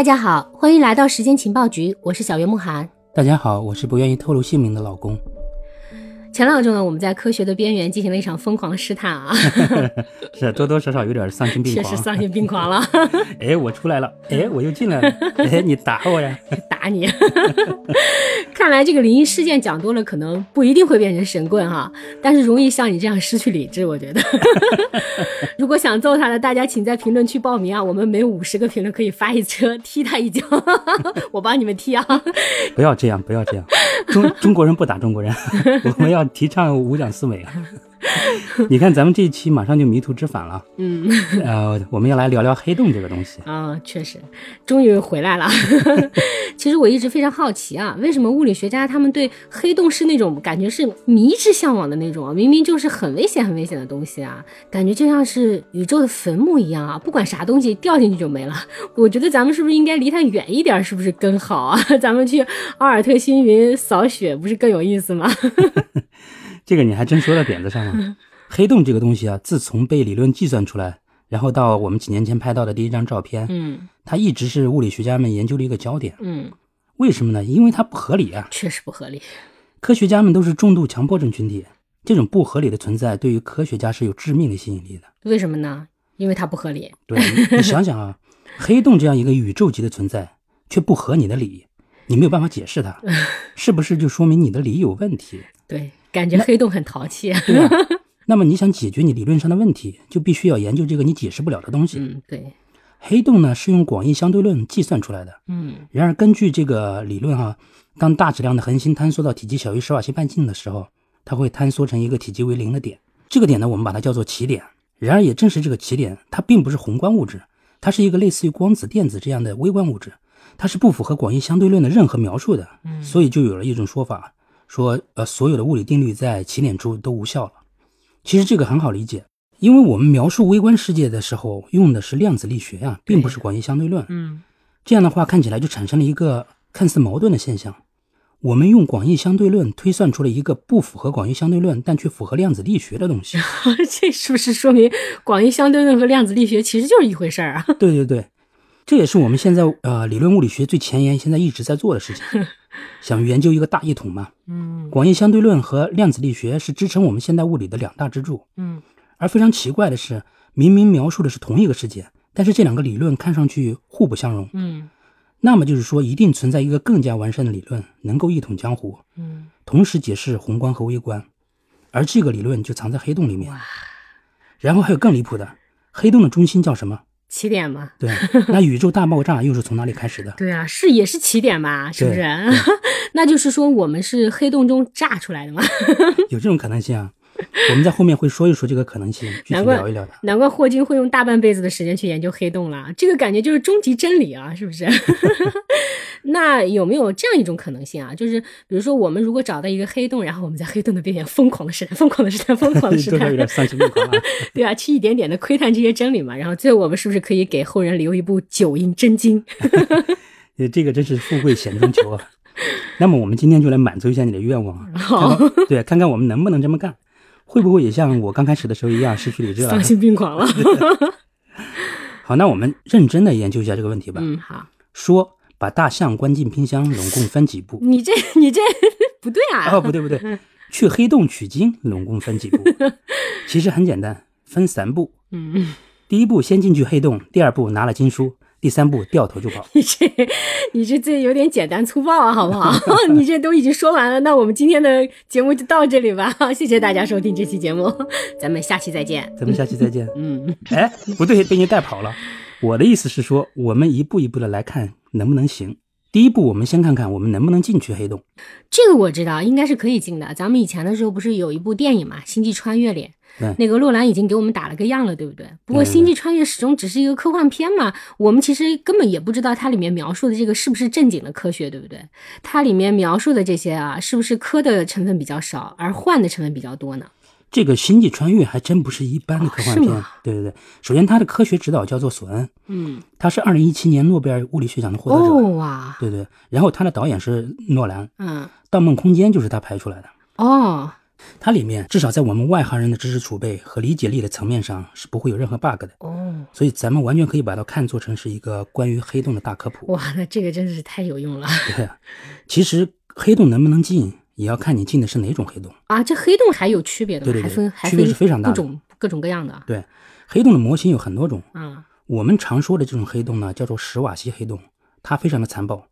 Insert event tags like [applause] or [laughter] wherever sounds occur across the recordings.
大家好，欢迎来到时间情报局，我是小月慕寒。大家好，我是不愿意透露姓名的老公。前两周呢，我们在科学的边缘进行了一场疯狂的试探啊，[laughs] 是多多少少有点丧心病狂，确实丧心病狂了。[laughs] 哎，我出来了，哎，我又进来了，哎，你打我呀？[laughs] 打你！[laughs] 看来这个灵异事件讲多了，可能不一定会变成神棍哈，但是容易像你这样失去理智。我觉得，[laughs] 如果想揍他的，大家请在评论区报名啊，我们每五十个评论可以发一车踢他一脚，[laughs] 我帮你们踢啊！不要这样，不要这样，中中国人不打中国人，我们要。提倡五讲四美啊！[laughs] 你看，咱们这一期马上就迷途知返了。嗯，[laughs] 呃，我们要来聊聊黑洞这个东西啊，确实，终于回来了。[laughs] 其实我一直非常好奇啊，为什么物理学家他们对黑洞是那种感觉是迷之向往的那种啊？明明就是很危险、很危险的东西啊，感觉就像是宇宙的坟墓一样啊，不管啥东西掉进去就没了。我觉得咱们是不是应该离它远一点？是不是更好啊？咱们去奥尔特星云扫雪，不是更有意思吗？这个你还真说到点子上了。黑洞这个东西啊，自从被理论计算出来，然后到我们几年前拍到的第一张照片，嗯，它一直是物理学家们研究的一个焦点，嗯，为什么呢？因为它不合理啊，确实不合理。科学家们都是重度强迫症群体，这种不合理的存在对于科学家是有致命的吸引力的。为什么呢？因为它不合理。对，你想想啊，[laughs] 黑洞这样一个宇宙级的存在，却不合你的理，你没有办法解释它，[laughs] 是不是就说明你的理有问题？对。感觉黑洞很淘气，对啊？[laughs] 那么你想解决你理论上的问题，就必须要研究这个你解释不了的东西。嗯，对。黑洞呢是用广义相对论计算出来的。嗯。然而根据这个理论哈，当大质量的恒星坍缩到体积小于十瓦西半径的时候，它会坍缩成一个体积为零的点。这个点呢，我们把它叫做起点。然而也正是这个起点，它并不是宏观物质，它是一个类似于光子、电子这样的微观物质，它是不符合广义相对论的任何描述的。嗯。所以就有了一种说法。说，呃，所有的物理定律在起点处都无效了。其实这个很好理解，因为我们描述微观世界的时候用的是量子力学呀，并不是广义相对论。嗯，这样的话看起来就产生了一个看似矛盾的现象。我们用广义相对论推算出了一个不符合广义相对论，但却符合量子力学的东西。[laughs] 这是不是说明广义相对论和量子力学其实就是一回事儿啊？对 [laughs] 对对，这也是我们现在呃理论物理学最前沿现在一直在做的事情。[laughs] 想研究一个大一统嘛？嗯，广义相对论和量子力学是支撑我们现代物理的两大支柱。嗯，而非常奇怪的是，明明描述的是同一个世界，但是这两个理论看上去互不相容。嗯，那么就是说，一定存在一个更加完善的理论，能够一统江湖。嗯，同时解释宏观和微观，而这个理论就藏在黑洞里面。然后还有更离谱的，黑洞的中心叫什么？起点嘛，[laughs] 对，那宇宙大爆炸又是从哪里开始的？对啊，是也是起点吧？是不是？[laughs] 那就是说我们是黑洞中炸出来的吗？[laughs] 有这种可能性啊。我们在后面会说一说这个可能性，具体聊一聊的。难怪霍金会用大半辈子的时间去研究黑洞了，这个感觉就是终极真理啊，是不是？那有没有这样一种可能性啊？就是比如说，我们如果找到一个黑洞，然后我们在黑洞的边缘疯狂的试探，[laughs] 疯狂的试探，疯狂的试探，有点丧心病狂啊。[laughs] 对啊，去一点点的窥探这些真理嘛，然后最后我们是不是可以给后人留一部九阴真经？这个真是富贵险中求啊。[laughs] 那么我们今天就来满足一下你的愿望啊。好，对，看看我们能不能这么干。会不会也像我刚开始的时候一样失去理智了？丧心病狂了。好，那我们认真的研究一下这个问题吧。嗯，好。说把大象关进冰箱，拢共分几步？你这 [laughs] 你这不对啊！哦，不对不对，去黑洞取经，拢共分几步？[laughs] 其实很简单，分三步。嗯，第一步先进去黑洞，第二步拿了经书。第三步掉头就跑，[laughs] 你这，你这这有点简单粗暴啊，好不好？你这都已经说完了，那我们今天的节目就到这里吧。谢谢大家收听这期节目，咱们下期再见。咱们下期再见。嗯，哎，不对，被你带跑了。我的意思是说，我们一步一步的来看能不能行。第一步，我们先看看我们能不能进去黑洞。这个我知道，应该是可以进的。咱们以前的时候不是有一部电影嘛，《星际穿越》里。那个洛兰已经给我们打了个样了，对不对？不过《星际穿越》始终只是一个科幻片嘛，我们其实根本也不知道它里面描述的这个是不是正经的科学，对不对？它里面描述的这些啊，是不是科的成分比较少，而幻的成分比较多呢？这个《星际穿越》还真不是一般的科幻片，对对对。首先，它的科学指导叫做索恩，嗯，他是二零一七年诺贝尔物理学奖的获得者，哇，对对。然后他的导演是诺兰，嗯，《盗梦空间》就是他拍出来的，哦。它里面至少在我们外行人的知识储备和理解力的层面上是不会有任何 bug 的哦。所以咱们完全可以把它看作成是一个关于黑洞的大科普。哇，那这个真的是太有用了对啊，其实黑洞能不能进，也要看你进的是哪种黑洞。啊！这黑洞还有区别的吗？对对对还分还区别分是非常大的各种各种各样的对，黑洞的模型有很多种。啊。我们常说的这种黑洞呢，叫做史瓦西黑洞，它非常的残暴，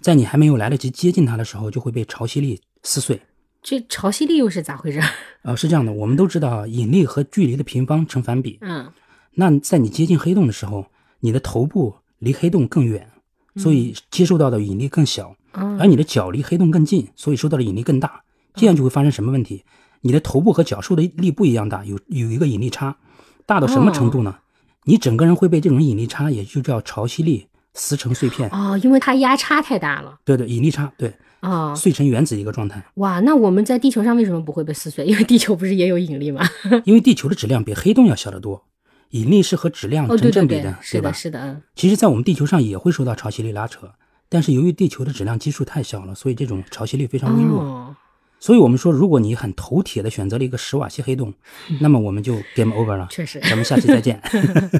在你还没有来得及接近它的时候，就会被潮汐力撕碎。这潮汐力又是咋回事？[laughs] 呃，是这样的，我们都知道啊，引力和距离的平方成反比。嗯那在你接近黑洞的时候，你的头部离黑洞更远，所以接受到的引力更小，啊而你的脚离黑洞更近，所以受到的引力更大。这样就会发生什么问题？你的头部和脚受的力不一样大，有有一个引力差，大到什么程度呢？你整个人会被这种引力差，也就叫潮汐力撕成碎片。哦，因为它压差太大了对对，引力差，对，啊。碎成原子一个状态。哇，那我们在地球上为什么不会被撕碎？因为地球不是也有引力吗？[laughs] 因为地球的质量比黑洞要小得多，引力是和质量哦，对对成正比对，是吧的，？是的，嗯其实，在我们地球上也会受到潮汐力拉扯，但是由于地球的质量基数太小了，所以这种潮汐力非常微弱。哦，所以我们说，如果你很头铁的选择了一个史瓦西黑洞，[laughs] 那么我们就 game over 了，确实，咱们下期再见。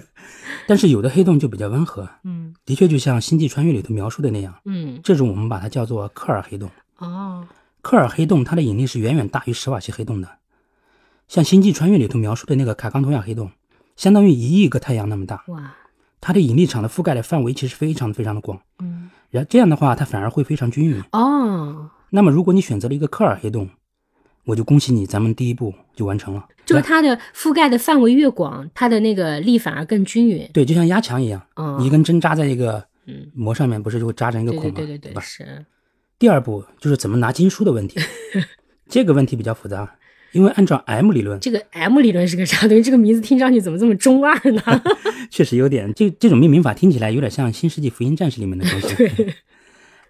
[laughs] 但是有的黑洞就比较温和，嗯的确就像《星际穿越》里头描述的那样，嗯，这种我们把它叫做克尔黑洞。哦，克尔黑洞它的引力是远远大于史瓦西黑洞的，像《星际穿越》里头描述的那个卡冈托亚黑洞，相当于一亿个太阳那么大，哇，它的引力场的覆盖的范围其实非常非常的广。嗯，然这样的话，它反而会非常均匀。哦，那么，如果你选择了一个克尔黑洞，我就恭喜你，咱们第一步就完成了。就是它的覆盖的范围越广，它的那个力反而更均匀。对，就像压强一样，哦你一根针扎在一个嗯膜上面，不是就会扎成一个孔吗？对对对对，吧？是，第二步就是怎么拿经书的问题，[laughs] 这个问题比较复杂，因为按照 M 理论，这个 M 理论是个啥东西？[laughs] 这个名字听上去怎么这么中二呢？[laughs] 确实有点这这种命名法听起来有点像《新世纪福音战士》里面的东西。[laughs] 对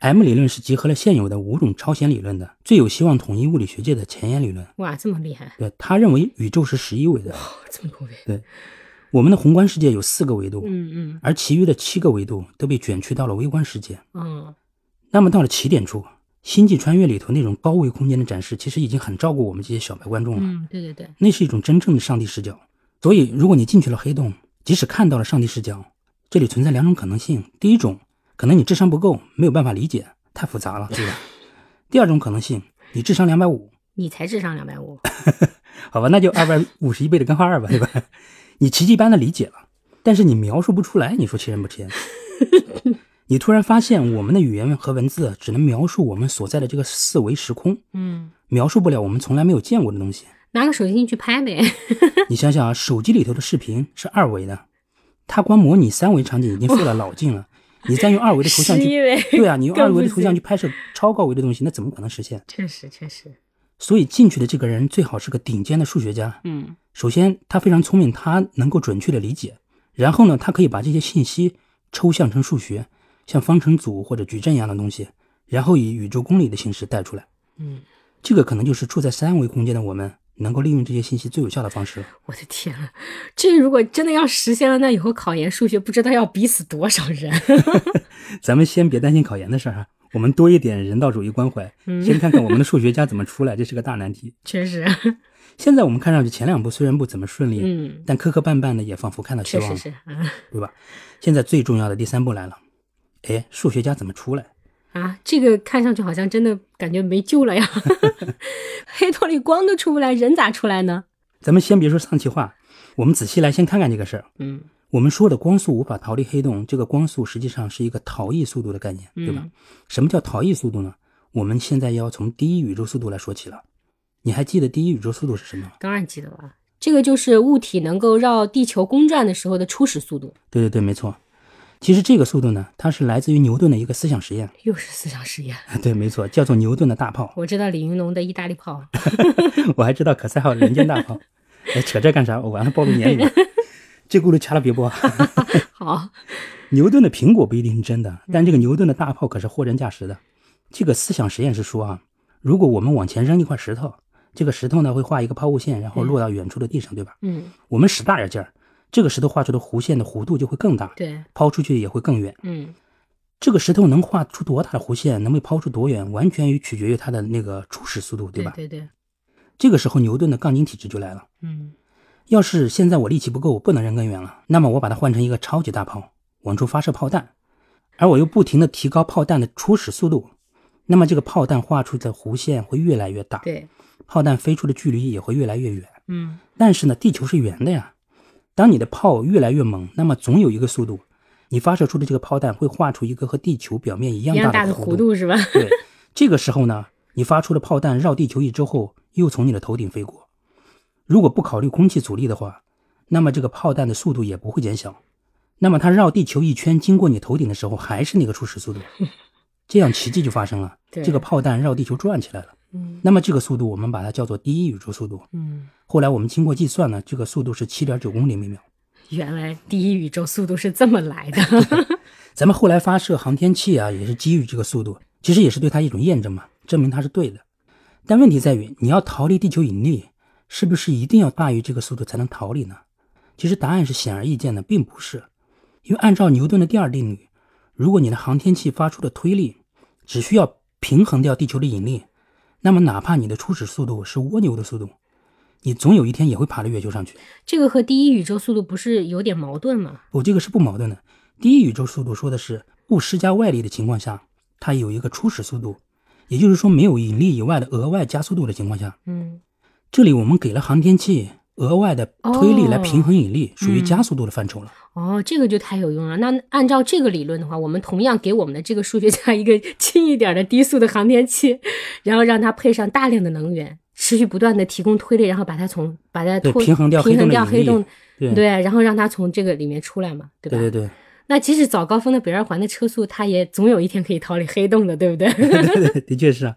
，M 理论是集合了现有的五种超弦理论的，最有希望统一物理学界的前沿理论。哇，这么厉害，对他认为宇宙是十一维的，这么多维。对。我们的宏观世界有四个维度，嗯嗯而其余的七个维度都被卷曲到了微观世界。嗯，那么到了起点处，《星际穿越》里头那种高维空间的展示，其实已经很照顾我们这些小白观众了。嗯，对对对，那是一种真正的上帝视角。所以，如果你进去了黑洞，即使看到了上帝视角，这里存在两种可能性：第一种，可能你智商不够，没有办法理解，太复杂了，对吧？第二种可能性，你智商两百五，你才智商两百五，[laughs] 好吧，那就二百五十一倍的根号二吧，对吧？你奇迹般的理解了，但是你描述不出来，你说气人不气人？你突然发现，我们的语言和文字只能描述我们所在的这个四维时空，嗯，描述不了我们从来没有见过的东西。拿个手机进去拍呗。你想想啊，手机里头的视频是二维的，它光模拟三维场景已经费了老劲了，你再用二维的图像 [laughs] 去，对啊，你用二维的图像去拍摄超高维的东西，那怎么可能实现？确实确实，所以进去的这个人最好是个顶尖的数学家。嗯首先，他非常聪明，他能够准确的理解；然后呢，他可以把这些信息抽象成数学，像方程组或者矩阵一样的东西，然后以宇宙公理的形式带出来。嗯，这个可能就是处在三维空间的我们能够利用这些信息最有效的方式了。我的天啊，这如果真的要实现了，那以后考研数学不知道要逼死多少人。[laughs] [laughs] 咱们先别担心考研的事儿啊，我们多一点人道主义关怀，先看看我们的数学家怎么出来，这是个大难题。[laughs] 确实，现在我们看上去前两步虽然不怎么顺利，嗯，但磕磕绊绊的也仿佛看到希望了，确实是，啊对吧？现在最重要的第三步来了，哎，数学家怎么出来？啊，这个看上去好像真的感觉没救了呀。[laughs] 黑洞里光都出不来，人咋出来呢？咱们先别说丧气话，我们仔细来先看看这个事儿。嗯我们说的光速无法逃离黑洞，这个光速实际上是一个逃逸速度的概念，对吧？嗯什么叫逃逸速度呢？我们现在要从第一宇宙速度来说起了。你还记得第一宇宙速度是什么吗？当然记得了，这个就是物体能够绕地球公转的时候的初始速度。对对对，没错。其实这个速度呢，它是来自于牛顿的一个思想实验。又是思想实验。对，没错，叫做牛顿的大炮。我知道李云龙的意大利炮。[laughs] 我还知道可赛号人间大炮。[laughs] 哎，扯这干啥？我完了，暴露年龄了。这轱辘掐了别播。[laughs] 好，牛顿的苹果不一定是真的，但这个牛顿的大炮可是货真价实的。这个思想实验是说啊，如果我们往前扔一块石头，这个石头呢会画一个抛物线，然后落到远处的地上，对吧？嗯，我们使大点劲儿，这个石头画出的弧线的弧度就会更大，对，抛出去也会更远。嗯这个石头能画出多大的弧线，能被抛出多远，完全于取决于它的那个初始速度，对吧？对对，这个时候牛顿的杠精体质就来了。嗯要是现在我力气不够，我不能扔更远了，那么我把它换成一个超级大炮，往出发射炮弹，而我又不停的提高炮弹的初始速度，那么这个炮弹画出的弧线会越来越大，对，炮弹飞出的距离也会越来越远。嗯，但是呢，地球是圆的呀。当你的炮越来越猛，那么总有一个速度，你发射出的这个炮弹会画出一个和地球表面一样大的弧度是吧？对，这个时候呢，你发出的炮弹绕地球一周后，又从你的头顶飞过。如果不考虑空气阻力的话，那么这个炮弹的速度也不会减小。那么它绕地球一圈经过你头顶的时候，还是那个初始速度。这样奇迹就发生了，对这个炮弹绕地球转起来了。嗯那么这个速度我们把它叫做第一宇宙速度。嗯，后来我们经过计算呢，这个速度是七点九公里每秒。原来第一宇宙速度是这么来的。[laughs] 咱们后来发射航天器啊，也是基于这个速度，其实也是对它一种验证嘛，证明它是对的。但问题在于，你要逃离地球引力，是不是一定要大于这个速度才能逃离呢？其实答案是显而易见的，并不是。因为按照牛顿的第二定律，如果你的航天器发出的推力只需要平衡掉地球的引力，那么哪怕你的初始速度是蜗牛的速度，你总有一天也会爬到月球上去。这个和第一宇宙速度不是有点矛盾吗？不，这个是不矛盾的。第一宇宙速度说的是不施加外力的情况下，它有一个初始速度，也就是说没有引力以外的额外加速度的情况下。嗯，这里我们给了航天器额外的推力来平衡引力，属于嗯加速度的范畴了。哦，这个就太有用了。那按照这个理论的话，我们同样给我们的这个数学家一个 [laughs] 轻一点的低速的航天器，然后让它配上大量的能源，持续不断的提供推力，然后把它从把它对平衡掉黑平衡掉黑洞，对对，然后让它从这个里面出来嘛，对吧？对对对那即使早高峰的北二环的车速，它也总有一天可以逃离黑洞的，对不对？[laughs] 对对，的确是啊。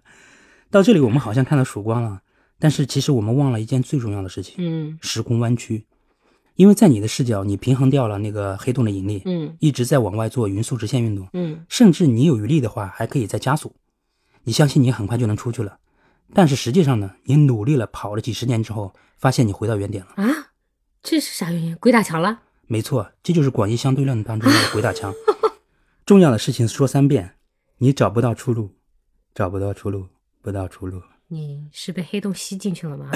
到这里我们好像看到曙光了，但是其实我们忘了一件最重要的事情：嗯时空弯曲。因为在你的视角，你平衡掉了那个黑洞的引力，嗯一直在往外做匀速直线运动。嗯，甚至你有余力的话，还可以再加速。你相信你很快就能出去了，但是实际上呢，你努力了跑了几十年之后，发现你回到原点了。啊，这是啥原因？鬼打墙了？没错，这就是广义相对论当中的鬼打墙。[laughs] 重要的事情说三遍，你找不到出路，找不到出路，不到出路。你是被黑洞吸进去了吗？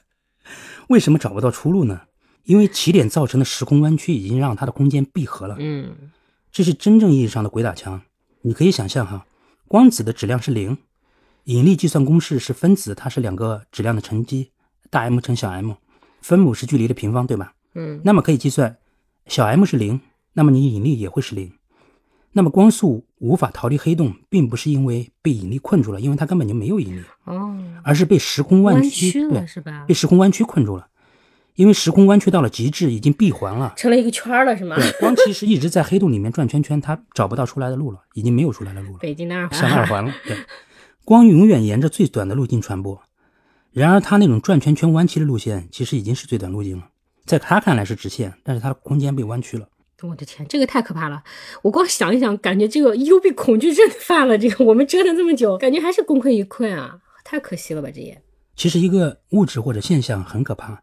[laughs] 为什么找不到出路呢？因为起点造成的时空弯曲已经让它的空间闭合了。嗯这是真正意义上的鬼打墙。你可以想象哈，光子的质量是零，引力计算公式是分子，它是两个质量的乘积，大 M 乘小 m，分母是距离的平方，对吧？嗯那么可以计算，小 m 是零，那么你引力也会是零。那么光速无法逃离黑洞，并不是因为被引力困住了，因为它根本就没有引力，哦，而是被时空弯弯曲，了对，是吧被？时空弯曲困住了。因为时空弯曲到了极致，已经闭环了。成了一个圈了是吗？对，光其实一直在黑洞里面转圈圈，它找不到出来的路了，已经没有出来的路了，北京的二环，上二环。环了。对，光永远沿着最短的路径传播，然而它那种转圈圈弯曲的路线，其实已经是最短路径了。在它看来是直线，但是它的空间被弯曲了。我的天，这个太可怕了！我光想一想，感觉这个幽闭恐惧症犯了。这个我们折腾这么久，感觉还是功亏一篑啊，太可惜了吧？这也，其实一个物质或者现象很可怕，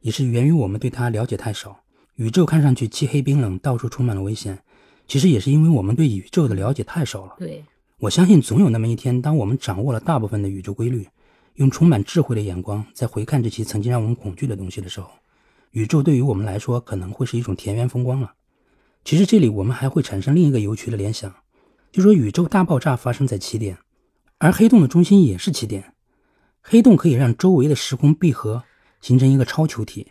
也是源于我们对它了解太少。宇宙看上去漆黑冰冷，到处充满了危险，其实也是因为我们对宇宙的了解太少了。对，我相信总有那么一天，当我们掌握了大部分的宇宙规律，用充满智慧的眼光再回看这些曾经让我们恐惧的东西的时候，宇宙对于我们来说可能会是一种田园风光了。其实这里我们还会产生另一个有趣的联想，就说宇宙大爆炸发生在起点，而黑洞的中心也是起点。黑洞可以让周围的时空闭合，形成一个超球体。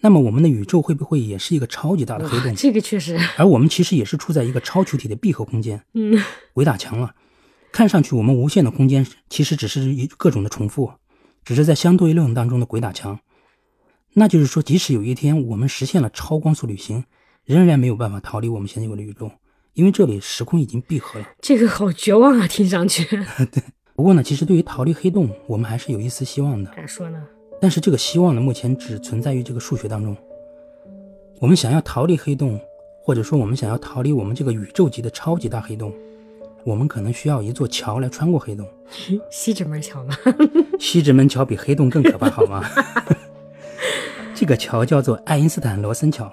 那么我们的宇宙会不会也是一个超级大的黑洞？这个确实，[laughs] 而我们其实也是处在一个超球体的闭合空间。嗯，鬼打墙了。看上去我们无限的空间其实只是一各种的重复，只是在相对论当中的鬼打墙。那就是说，即使有一天我们实现了超光速旅行，仍然没有办法逃离我们现有的宇宙，因为这里时空已经闭合了。这个好绝望啊，听上去。[laughs] 不过呢，其实对于逃离黑洞，我们还是有一丝希望的。咋说呢？但是这个希望呢，目前只存在于这个数学当中。我们想要逃离黑洞，或者说我们想要逃离我们这个宇宙级的超级大黑洞，我们可能需要一座桥来穿过黑洞。[laughs] 西直门桥吗？[laughs] 西直门桥比黑洞更可怕，好吗？这个桥叫做爱因斯坦罗森桥，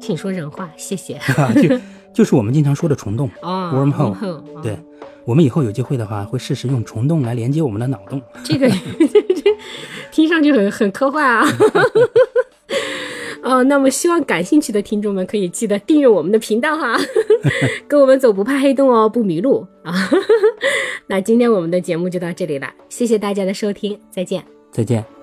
请说人话，谢谢。[laughs] 啊，就就是我们经常说的虫洞。哦哦对，我们以后有机会的话，会试试用虫洞来连接我们的脑洞。这个这 [laughs] 听上去很很科幻啊。[laughs] 哦，那么希望感兴趣的听众们可以记得订阅我们的频道哈，跟我们走不怕黑洞哦，不迷路啊。那今天我们的节目就到这里了，谢谢大家的收听，再见。再见。